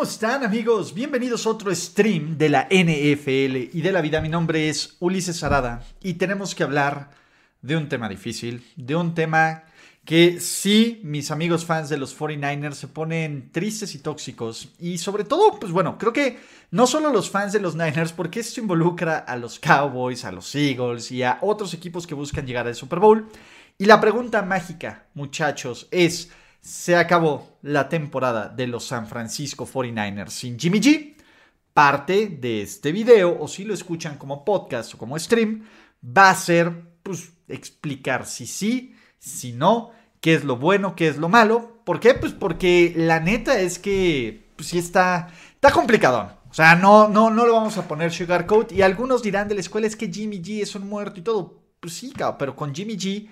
¿Cómo están amigos? Bienvenidos a otro stream de la NFL y de la vida. Mi nombre es Ulises Arada y tenemos que hablar de un tema difícil, de un tema que sí, mis amigos fans de los 49ers se ponen tristes y tóxicos. Y sobre todo, pues bueno, creo que no solo los fans de los Niners, porque esto involucra a los Cowboys, a los Eagles y a otros equipos que buscan llegar al Super Bowl. Y la pregunta mágica, muchachos, es, ¿se acabó la temporada de los San Francisco 49ers sin Jimmy G? Parte de este video, o si lo escuchan como podcast o como stream, va a ser, pues, explicar si sí si no, qué es lo bueno, qué es lo malo. ¿Por qué? Pues porque la neta es que pues sí está, está complicado. O sea, no, no, no lo vamos a poner sugarcoat. Y algunos dirán de la escuela es que Jimmy G es un muerto y todo. Pues sí, pero con Jimmy G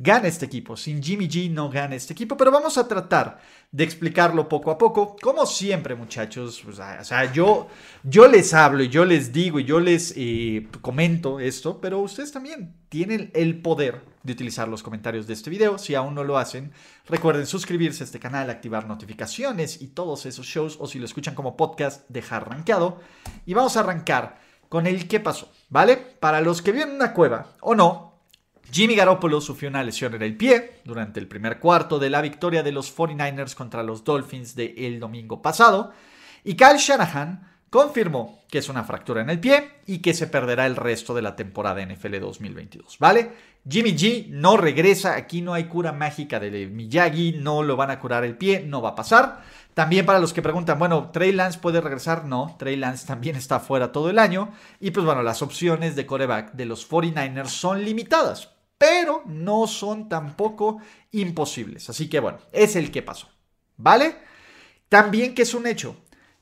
gana este equipo. Sin Jimmy G no gana este equipo, pero vamos a tratar de explicarlo poco a poco. Como siempre, muchachos, pues, o sea, yo, yo les hablo y yo les digo y yo les eh, comento esto, pero ustedes también tienen el poder de utilizar los comentarios de este video. Si aún no lo hacen, recuerden suscribirse a este canal, activar notificaciones y todos esos shows, o si lo escuchan como podcast, dejar rankeado. Y vamos a arrancar con el qué pasó, ¿vale? Para los que viven en una cueva o no, Jimmy Garoppolo sufrió una lesión en el pie durante el primer cuarto de la victoria de los 49ers contra los Dolphins del el domingo pasado y Kyle Shanahan confirmó que es una fractura en el pie y que se perderá el resto de la temporada NFL 2022, ¿vale? Jimmy G no regresa, aquí no hay cura mágica de Miyagi, no lo van a curar el pie, no va a pasar. También para los que preguntan, bueno, Trey Lance puede regresar, no, Trey Lance también está fuera todo el año y pues bueno, las opciones de coreback de los 49ers son limitadas pero no son tampoco imposibles. Así que bueno, es el que pasó. ¿Vale? También que es un hecho.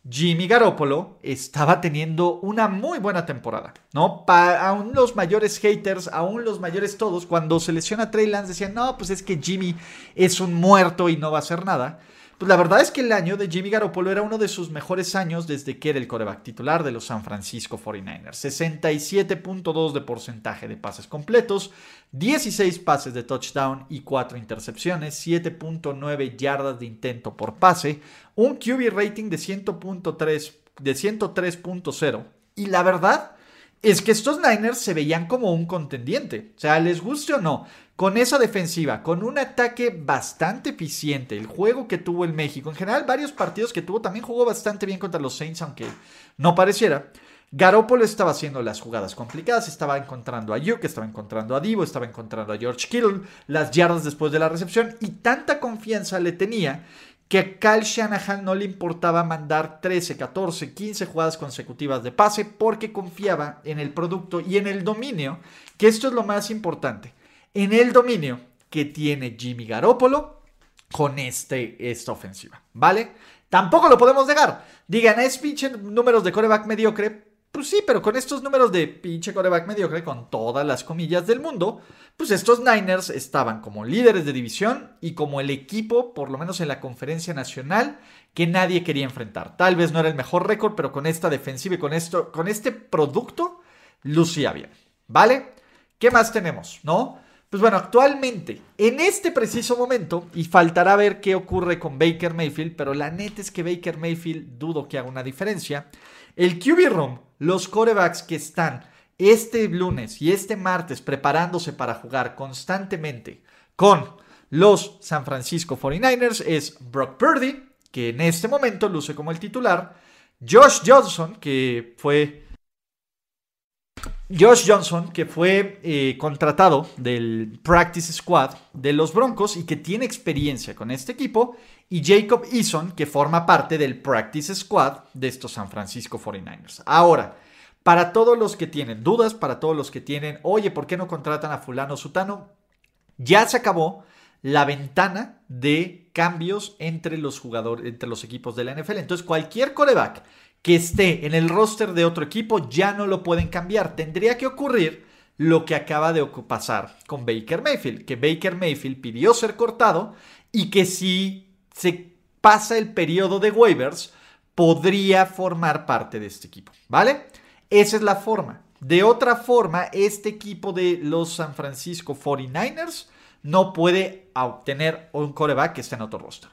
Jimmy Garoppolo estaba teniendo una muy buena temporada, ¿no? aún los mayores haters, aún los mayores todos, cuando se lesiona Trey Lance decían, no, pues es que Jimmy es un muerto y no va a hacer nada. Pues la verdad es que el año de Jimmy Garoppolo era uno de sus mejores años desde que era el coreback titular de los San Francisco 49ers. 67.2 de porcentaje de pases completos, 16 pases de touchdown y 4 intercepciones, 7.9 yardas de intento por pase, un QB rating de 100.3 de 103.0 y la verdad es que estos Niners se veían como un contendiente. O sea, les guste o no, con esa defensiva, con un ataque bastante eficiente, el juego que tuvo el México, en general varios partidos que tuvo, también jugó bastante bien contra los Saints, aunque no pareciera. Garoppolo estaba haciendo las jugadas complicadas, estaba encontrando a Yuke, estaba encontrando a Divo, estaba encontrando a George Kittle, las yardas después de la recepción y tanta confianza le tenía que a Kyle Shanahan no le importaba mandar 13, 14, 15 jugadas consecutivas de pase porque confiaba en el producto y en el dominio, que esto es lo más importante en el dominio que tiene Jimmy Garoppolo con este, esta ofensiva, ¿vale? Tampoco lo podemos negar. Digan, es pinche números de coreback mediocre. Pues sí, pero con estos números de pinche coreback mediocre, con todas las comillas del mundo, pues estos Niners estaban como líderes de división y como el equipo, por lo menos en la conferencia nacional, que nadie quería enfrentar. Tal vez no era el mejor récord, pero con esta defensiva y con, esto, con este producto, lucía bien. ¿Vale? ¿Qué más tenemos? ¿No? Pues bueno, actualmente, en este preciso momento, y faltará ver qué ocurre con Baker Mayfield, pero la neta es que Baker Mayfield dudo que haga una diferencia. El QB Room, los corebacks que están este lunes y este martes preparándose para jugar constantemente con los San Francisco 49ers es Brock Purdy, que en este momento luce como el titular, Josh Johnson, que fue Josh Johnson, que fue eh, contratado del Practice Squad de los Broncos y que tiene experiencia con este equipo, y Jacob Eason, que forma parte del Practice Squad de estos San Francisco 49ers. Ahora, para todos los que tienen dudas, para todos los que tienen, oye, ¿por qué no contratan a fulano sutano? Ya se acabó la ventana de cambios entre los jugadores, entre los equipos de la NFL. Entonces, cualquier coreback que esté en el roster de otro equipo ya no lo pueden cambiar. Tendría que ocurrir lo que acaba de pasar con Baker Mayfield, que Baker Mayfield pidió ser cortado y que si se pasa el periodo de waivers, podría formar parte de este equipo, ¿vale? Esa es la forma. De otra forma, este equipo de los San Francisco 49ers no puede obtener un coreback que esté en otro roster.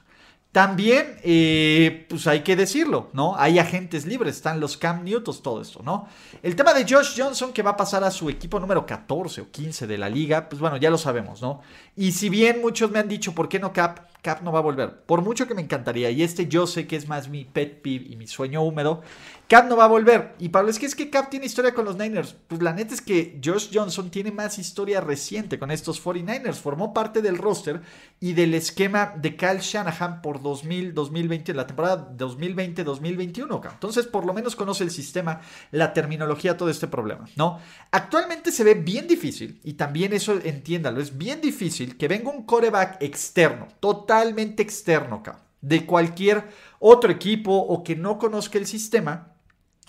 También, eh, pues hay que decirlo, ¿no? Hay agentes libres, están los Cam Newtons, todo esto, ¿no? El tema de Josh Johnson, que va a pasar a su equipo número 14 o 15 de la liga, pues bueno, ya lo sabemos, ¿no? Y si bien muchos me han dicho, ¿por qué no Cap? Cap no va a volver. Por mucho que me encantaría, y este yo sé que es más mi pet peeve y mi sueño húmedo, Cap no va a volver. Y Pablo, es que es que Cap tiene historia con los Niners. Pues la neta es que Josh Johnson tiene más historia reciente con estos 49ers. Formó parte del roster y del esquema de Kyle Shanahan por 2000, 2020, la temporada 2020-2021. Entonces, por lo menos conoce el sistema, la terminología, todo este problema, ¿no? Actualmente se ve bien difícil, y también eso entiéndalo, es bien difícil que venga un coreback externo, totalmente externo, de cualquier otro equipo o que no conozca el sistema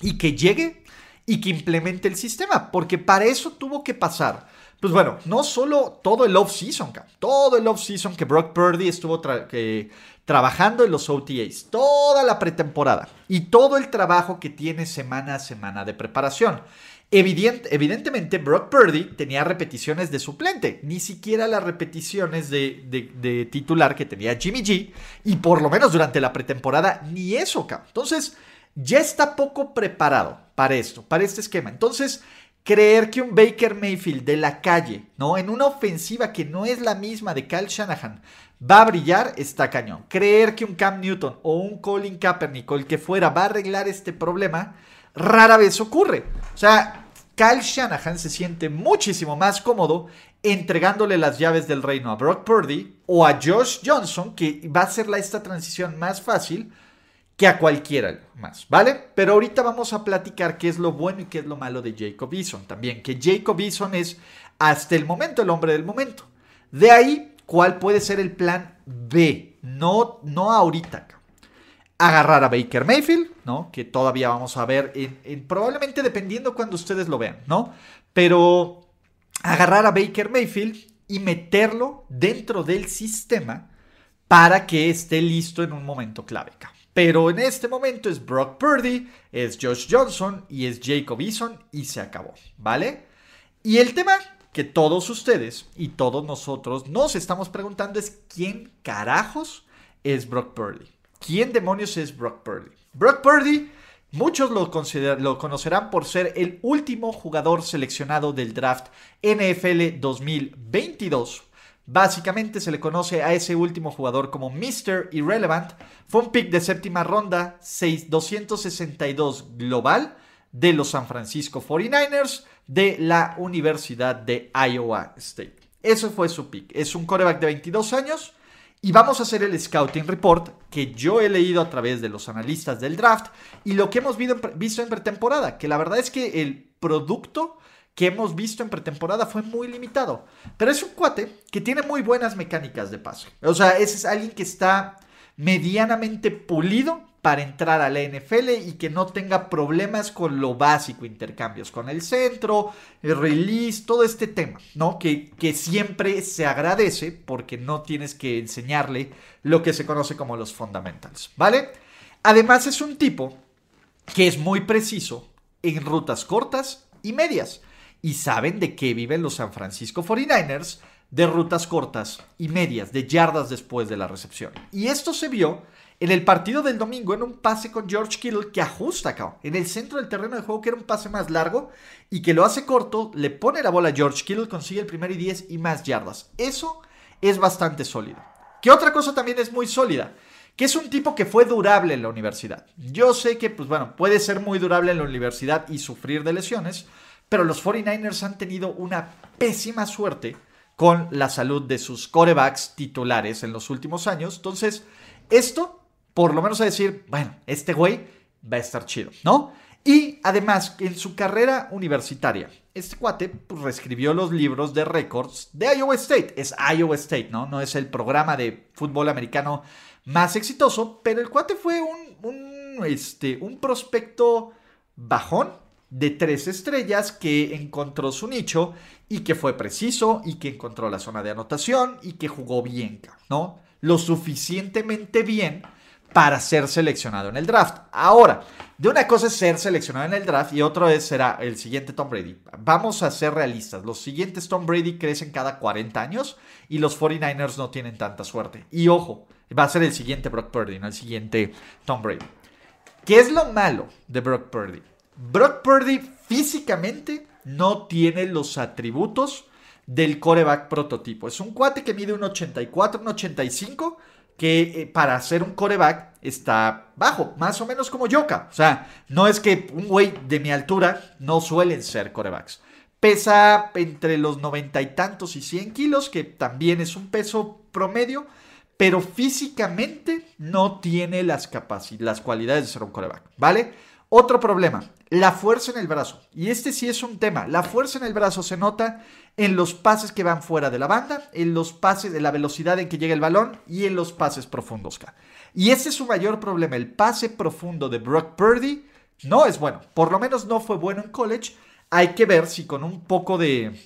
y que llegue y que implemente el sistema, porque para eso tuvo que pasar. Pues bueno, no solo todo el off-season, todo el off-season que Brock Purdy estuvo trabajando en los OTAs, toda la pretemporada y todo el trabajo que tiene semana a semana de preparación. Evidentemente, Brock Purdy tenía repeticiones de suplente, ni siquiera las repeticiones de, titular que tenía Jimmy G, y por lo menos durante la pretemporada, ni eso, Entonces, ya está poco preparado para esto, para este esquema. Entonces, creer que un Baker Mayfield de la calle, ¿no? En una ofensiva que no es la misma de Kyle Shanahan, va a brillar, está cañón. Creer que un Cam Newton o un Colin Kaepernick o el que fuera va a arreglar este problema, rara vez ocurre. O sea, Kyle Shanahan se siente muchísimo más cómodo entregándole las llaves del reino a Brock Purdy o a Josh Johnson, que va a ser esta transición más fácil que a cualquiera más, ¿vale? Pero ahorita vamos a platicar qué es lo bueno y qué es lo malo de Jacob Eason también, que Jacob Eason es hasta el momento el hombre del momento. De ahí, ¿cuál puede ser el plan B? No, no ahorita. Agarrar a Baker Mayfield, ¿no? Que todavía vamos a ver, en, probablemente dependiendo cuando ustedes lo vean, ¿no? Pero agarrar a Baker Mayfield y meterlo dentro del sistema para que esté listo en un momento clave. Pero en este momento es Brock Purdy, es Josh Johnson y es Jacob Eason y se acabó, ¿vale? Y el tema que todos ustedes y todos nosotros nos estamos preguntando es quién carajos es Brock Purdy. ¿Quién demonios es Brock Purdy? Brock Purdy, muchos lo, lo conocerán por ser el último jugador seleccionado del draft NFL 2022 Básicamente se le conoce a ese último jugador como Mr. Irrelevant. Fue un pick de séptima ronda, 262 global de los San Francisco 49ers de la Universidad de Iowa State. Eso fue su pick. Es un coreback de 22 años. Y vamos a hacer el Scouting Report que yo he leído a través de los analistas del draft y lo que hemos visto en pretemporada, que la verdad es que el producto que hemos visto en pretemporada fue muy limitado. Pero es un cuate que tiene muy buenas mecánicas de paso. O sea, ese es alguien que está medianamente pulido para entrar a la NFL y que no tenga problemas con lo básico, intercambios con el centro, el release, todo este tema, ¿no? Que, que siempre se agradece porque no tienes que enseñarle lo que se conoce como los fundamentals, ¿vale? Además es un tipo que es muy preciso en rutas cortas y medias y saben de qué viven los San Francisco 49ers, de rutas cortas y medias, de yardas después de la recepción. Y esto se vio en el partido del domingo en un pase con George Kittle que ajusta acá, en el centro del terreno de juego, que era un pase más largo y que lo hace corto, le pone la bola a George Kittle, consigue el primer y 10 y más yardas. Eso es bastante sólido. ¿Qué otra cosa también es muy sólida? Que es un tipo que fue durable en la universidad. Yo sé que, pues bueno, puede ser muy durable en la universidad y sufrir de lesiones, pero los 49ers han tenido una pésima suerte con la salud de sus corebacks titulares en los últimos años. Entonces, esto, por lo menos a decir, bueno, este güey va a estar chido, ¿no? Y además, en su carrera universitaria, este cuate pues, reescribió los libros de récords de Iowa State. Es Iowa State, ¿no? No es el programa de fútbol americano más exitoso, pero el cuate fue un, este, un prospecto bajón de tres estrellas que encontró su nicho y que fue preciso y que encontró la zona de anotación y que jugó bien, ¿no? Lo suficientemente bien para ser seleccionado en el draft. Ahora, de una cosa es ser seleccionado en el draft y otro es será el siguiente Tom Brady. Vamos a ser realistas. Los siguientes Tom Brady crecen cada 40 años y los 49ers no tienen tanta suerte. Y ojo, va a ser el siguiente Brock Purdy, no el siguiente Tom Brady. ¿Qué es lo malo de Brock Purdy? Brock Purdy físicamente no tiene los atributos del coreback prototipo. Es un cuate que mide un 84, un 85 que eh, para ser un coreback está bajo, más o menos como Yoka. O sea, no es que un güey de mi altura no suelen ser corebacks. Pesa entre los noventa y tantos y 100 kilos, que también es un peso promedio, pero físicamente no tiene las, las cualidades de ser un coreback, ¿vale? Otro problema, la fuerza en el brazo. Y este sí es un tema. La fuerza en el brazo se nota en los pases que van fuera de la banda, en los pases de la velocidad en que llega el balón y en los pases profundos. Y ese es su mayor problema. El pase profundo de Brock Purdy no es bueno. Por lo menos no fue bueno en college. Hay que ver si con un poco de,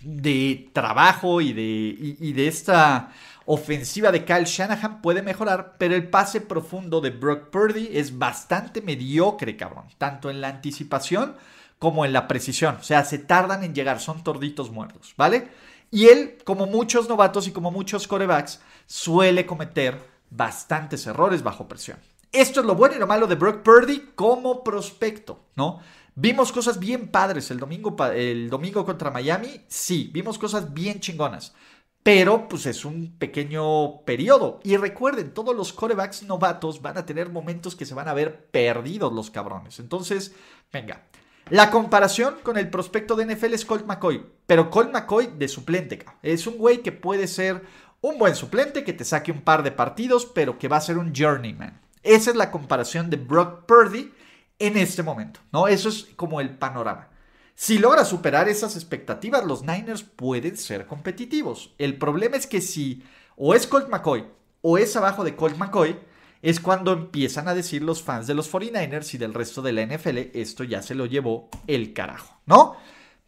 de trabajo y de, y de esta ofensiva de Kyle Shanahan puede mejorar, pero el pase profundo de Brock Purdy es bastante mediocre, cabrón. Tanto en la anticipación como en la precisión. O sea, se tardan en llegar, son torditos muertos, ¿vale? Y él, como muchos novatos y como muchos corebacks, suele cometer bastantes errores bajo presión. Esto es lo bueno y lo malo de Brock Purdy como prospecto, ¿no? Vimos cosas bien padres el domingo, el domingo contra Miami, sí, vimos cosas bien chingonas pero pues es un pequeño periodo. Y recuerden, todos los corebacks novatos van a tener momentos que se van a ver perdidos los cabrones. Entonces, venga. La comparación con el prospecto de NFL es Colt McCoy, pero Colt McCoy de suplente. Es un güey que puede ser un buen suplente, que te saque un par de partidos, pero que va a ser un journeyman. Esa es la comparación de Brock Purdy en este momento, ¿no? Eso es como el panorama. Si logra superar esas expectativas, los Niners pueden ser competitivos. El problema es que si o es Colt McCoy o es abajo de Colt McCoy, es cuando empiezan a decir los fans de los 49ers y del resto de la NFL, esto ya se lo llevó el carajo, ¿no?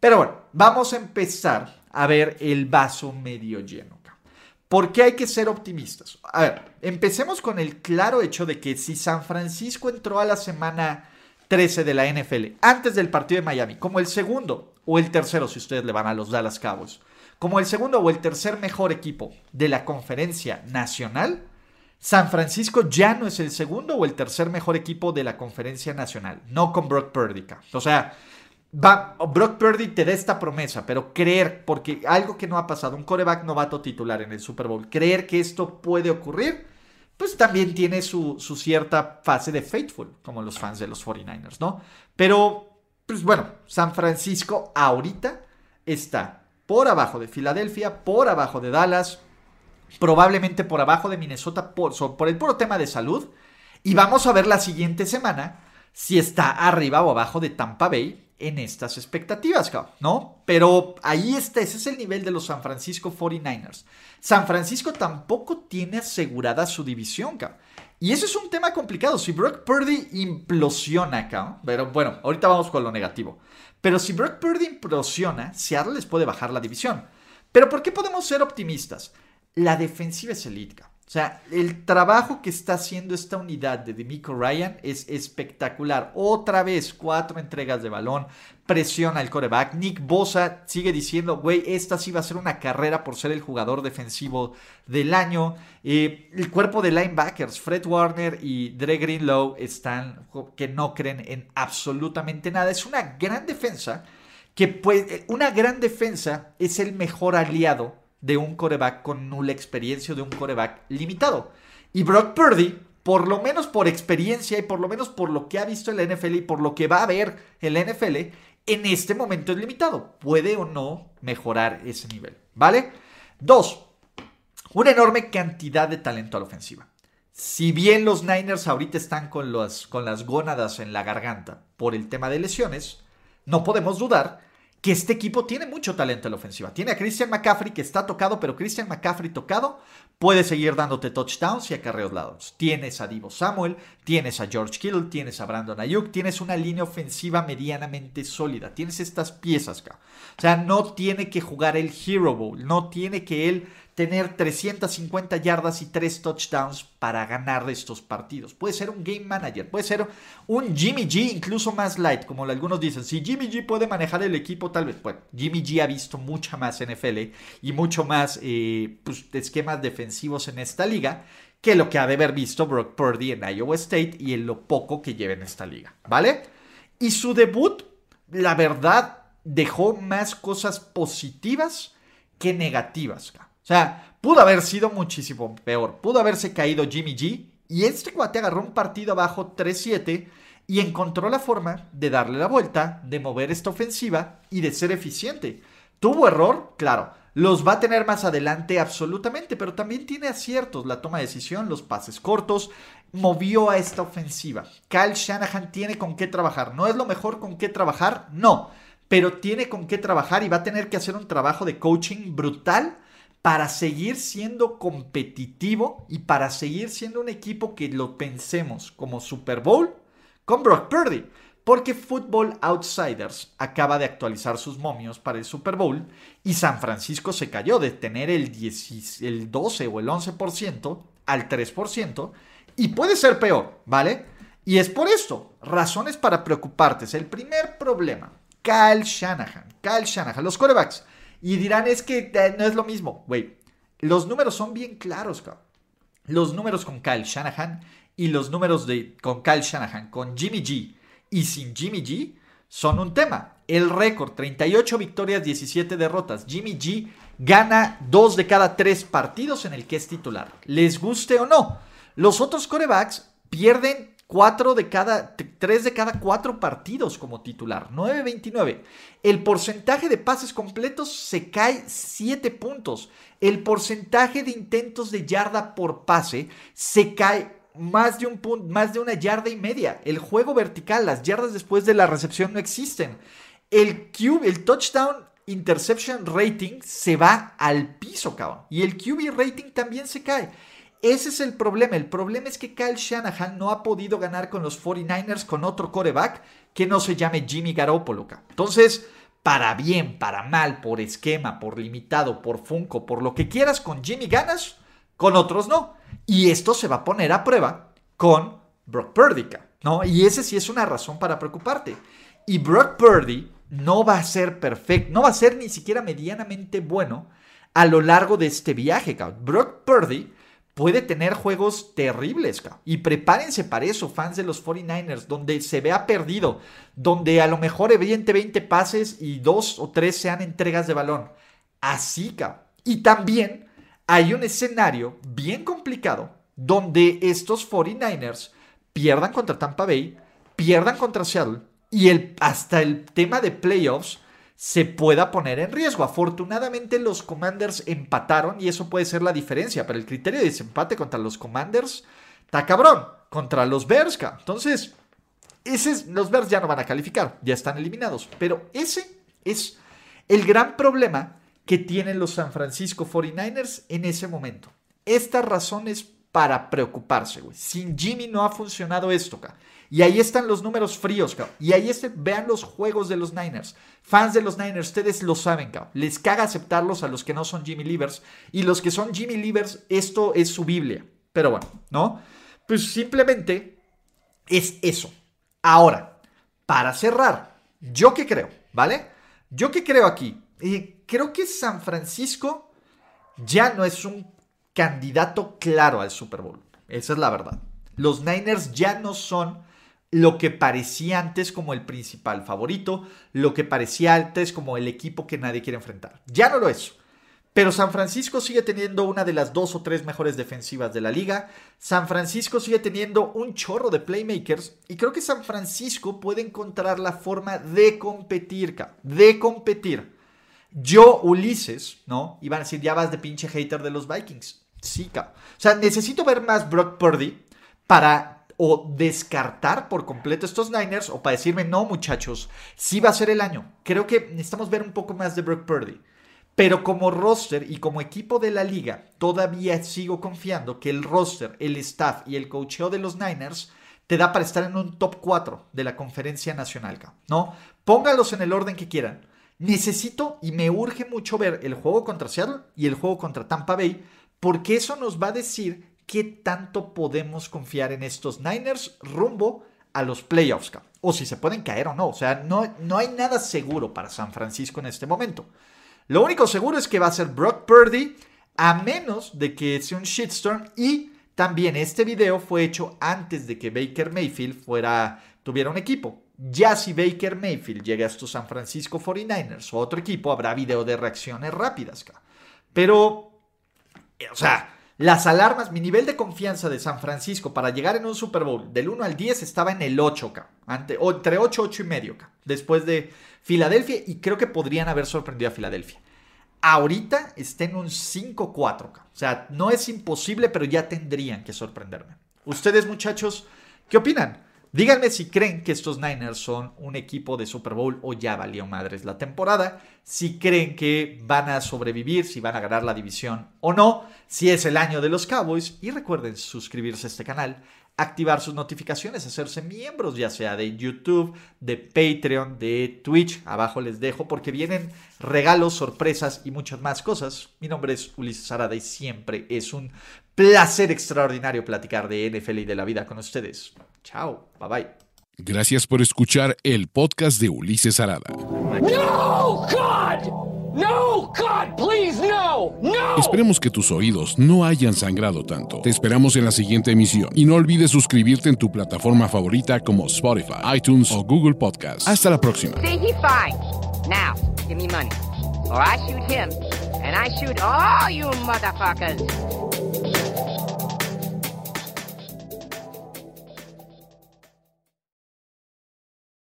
Pero bueno, vamos a empezar a ver el vaso medio lleno. ¿Por qué hay que ser optimistas? A ver, empecemos con el claro hecho de que si San Francisco entró a la semana 13 de la NFL, antes del partido de Miami, como el segundo o el tercero, si ustedes le van a los Dallas Cowboys, como el segundo o el tercer mejor equipo de la conferencia nacional, San Francisco ya no es el segundo o el tercer mejor equipo de la conferencia nacional, no con Brock Purdy. O sea, va, Brock Purdy te da esta promesa, pero creer, porque algo que no ha pasado, un coreback novato titular en el Super Bowl, creer que esto puede ocurrir, pues también tiene su, cierta fase de faithful, como los fans de los 49ers, ¿no? Pero, pues bueno, San Francisco ahorita está por abajo de Filadelfia, por abajo de Dallas, probablemente por abajo de Minnesota por, por el puro tema de salud. Y vamos a ver la siguiente semana si está arriba o abajo de Tampa Bay en estas expectativas, ¿no? Pero ahí está, ese es el nivel de los San Francisco 49ers. San Francisco tampoco tiene asegurada su división, cabrón. Y eso es un tema complicado. Si Brock Purdy implosiona, cabrón, pero bueno, ahorita vamos con lo negativo. Pero si Brock Purdy implosiona, Seattle les puede bajar la división. Pero ¿por qué podemos ser optimistas? La defensiva es elite. O sea, el trabajo que está haciendo esta unidad de Demico Ryan es espectacular. Otra vez, cuatro entregas de balón, presiona el coreback. Nick Bosa sigue diciendo, güey, esta sí va a ser una carrera por ser el jugador defensivo del año. Eh, el cuerpo de linebackers, Fred Warner y Dre Greenlow, están que no creen en absolutamente nada. Es una gran defensa que puede, una gran defensa es el mejor aliado de un coreback con nula experiencia de un coreback limitado. Y Brock Purdy, por lo menos por experiencia y por lo menos por lo que ha visto en la NFL y por lo que va a ver en NFL, en este momento es limitado. Puede o no mejorar ese nivel, ¿vale? Dos, una enorme cantidad de talento a la ofensiva. Si bien los Niners ahorita están con, con las gónadas en la garganta por el tema de lesiones, no podemos dudar que este equipo tiene mucho talento en la ofensiva. Tiene a Christian McCaffrey que está tocado, pero Christian McCaffrey tocado puede seguir dándote touchdowns y acarreos lados. Tienes a Divo Samuel, tienes a George Kittle, tienes a Brandon Ayuk, tienes una línea ofensiva medianamente sólida. Tienes estas piezas acá. O sea, no tiene que jugar el Hero Bowl, no tiene que él tener 350 yardas y 3 touchdowns para ganar estos partidos. Puede ser un game manager, puede ser un Jimmy G incluso más light, como algunos dicen. Si Jimmy G puede manejar el equipo, tal vez. Bueno, Jimmy G ha visto mucha más NFL y mucho más eh, pues, esquemas defensivos en esta liga que lo que ha de haber visto Brock Purdy en Iowa State y en lo poco que lleva en esta liga, ¿vale? Y su debut, la verdad, dejó más cosas positivas que negativas. O sea, pudo haber sido muchísimo peor. Pudo haberse caído Jimmy G y este cuate agarró un partido abajo 3-7 y encontró la forma de darle la vuelta, de mover esta ofensiva y de ser eficiente. ¿Tuvo error? Claro. Los va a tener más adelante absolutamente, pero también tiene aciertos, la toma de decisión, los pases cortos, movió a esta ofensiva. Kyle Shanahan tiene con qué trabajar. ¿No es lo mejor con qué trabajar? No, pero tiene con qué trabajar y va a tener que hacer un trabajo de coaching brutal para seguir siendo competitivo y para seguir siendo un equipo que lo pensemos como Super Bowl con Brock Purdy. Porque Football Outsiders acaba de actualizar sus momios para el Super Bowl y San Francisco se cayó de tener el, el 12 o el 11% al 3% y puede ser peor, ¿vale? Y es por esto, razones para preocuparte. Es el primer problema. Kyle Shanahan, Kyle Shanahan, los corebacks y dirán, es que no es lo mismo. Güey, los números son bien claros, cabrón. Los números con Kyle Shanahan y los números de, con Kyle Shanahan, con Jimmy G y sin Jimmy G son un tema. El récord, 38 victorias, 17 derrotas. Jimmy G gana 2 de cada 3 partidos en el que es titular. Les guste o no. Los otros corebacks pierden Cuatro de cada, tres de cada cuatro partidos como titular, 9-29. El porcentaje de pases completos se cae 7 puntos. El porcentaje de intentos de yarda por pase se cae más de, un punto, más de una yarda y media. El juego vertical, las yardas después de la recepción no existen. El QB, el touchdown interception rating se va al piso, cabrón. Y el QB rating también se cae. Ese es el problema. El problema es que Kyle Shanahan no ha podido ganar con los 49ers con otro coreback que no se llame Jimmy Garoppolo. Entonces, para bien, para mal, por esquema, por limitado, por Funko, por lo que quieras, con Jimmy ganas, con otros no. Y esto se va a poner a prueba con Brock Purdy, ¿no? Y ese sí es una razón para preocuparte. Y Brock Purdy no va a ser perfecto, no va a ser ni siquiera medianamente bueno a lo largo de este viaje, cabrón. Brock Purdy puede tener juegos terribles. Y prepárense para eso, fans de los 49ers, donde se vea perdido, donde a lo mejor evidente 20 pases y dos o tres sean entregas de balón. Así. Y también hay un escenario bien complicado donde estos 49ers pierdan contra Tampa Bay, pierdan contra Seattle y el, hasta el tema de playoffs se pueda poner en riesgo. Afortunadamente los Commanders empataron y eso puede ser la diferencia, pero el criterio de desempate contra los Commanders está cabrón, contra los Bears. Entonces, ese los Bears ya no van a calificar, ya están eliminados, pero ese es el gran problema que tienen los San Francisco 49ers en ese momento. Estas razones para preocuparse, güey. Sin Jimmy no ha funcionado esto, acá. Y ahí están los números fríos, cabrón. Y ahí este, vean los juegos de los Niners. Fans de los Niners, ustedes lo saben, cabrón. Les caga aceptarlos a los que no son Jimmy Livers. Y los que son Jimmy Livers, esto es su Biblia. Pero bueno, ¿no? Pues simplemente es eso. Ahora, para cerrar, yo qué creo, ¿vale? Yo qué creo aquí. Eh, creo que San Francisco ya no es un candidato claro al Super Bowl. Esa es la verdad. Los Niners ya no son lo que parecía antes como el principal favorito, lo que parecía antes como el equipo que nadie quiere enfrentar. Ya no lo es. Pero San Francisco sigue teniendo una de las dos o tres mejores defensivas de la liga. San Francisco sigue teniendo un chorro de playmakers. Y creo que San Francisco puede encontrar la forma de competir, de competir. Yo, Ulises, ¿no? Iban a decir, ya vas de pinche hater de los Vikings. Sí, O sea, necesito ver más Brock Purdy para o descartar por completo estos Niners o para decirme, no muchachos, sí va a ser el año. Creo que necesitamos ver un poco más de Brock Purdy. Pero como roster y como equipo de la liga, todavía sigo confiando que el roster, el staff y el coacheo de los Niners te da para estar en un top 4 de la conferencia nacional, ¿no? Póngalos en el orden que quieran. Necesito y me urge mucho ver el juego contra Seattle y el juego contra Tampa Bay, porque eso nos va a decir qué tanto podemos confiar en estos Niners rumbo a los playoffs, o si se pueden caer o no. O sea, no, no hay nada seguro para San Francisco en este momento. Lo único seguro es que va a ser Brock Purdy, a menos de que sea un shitstorm. Y también este video fue hecho antes de que Baker Mayfield fuera, tuviera un equipo. Ya si Baker Mayfield llega a estos San Francisco 49ers o otro equipo, habrá video de reacciones rápidas. Pero, o sea, las alarmas, mi nivel de confianza de San Francisco para llegar en un Super Bowl del 1 al 10 estaba en el 8K, entre 8, 8 y medio, después de Filadelfia y creo que podrían haber sorprendido a Filadelfia. Ahorita está en un 5-4. O sea, no es imposible, pero ya tendrían que sorprenderme. Ustedes, muchachos, ¿qué opinan? Díganme si creen que estos Niners son un equipo de Super Bowl o ya valió madres la temporada. Si creen que van a sobrevivir, si van a ganar la división o no. Si es el año de los Cowboys. Y recuerden suscribirse a este canal activar sus notificaciones, hacerse miembros, ya sea de YouTube, de Patreon, de Twitch. Abajo les dejo porque vienen regalos, sorpresas y muchas más cosas. Mi nombre es Ulises Arada y siempre es un placer extraordinario platicar de NFL y de la vida con ustedes. Chao, bye bye. Gracias por escuchar el podcast de Ulises Arada. No, God! No, God, please, no, no. Esperemos que tus oídos no hayan sangrado tanto. Te esperamos en la siguiente emisión y no olvides suscribirte en tu plataforma favorita como Spotify, iTunes o Google Podcast. Hasta la próxima. See, he fine. Now, give me money, or I shoot him, and I shoot all you motherfuckers.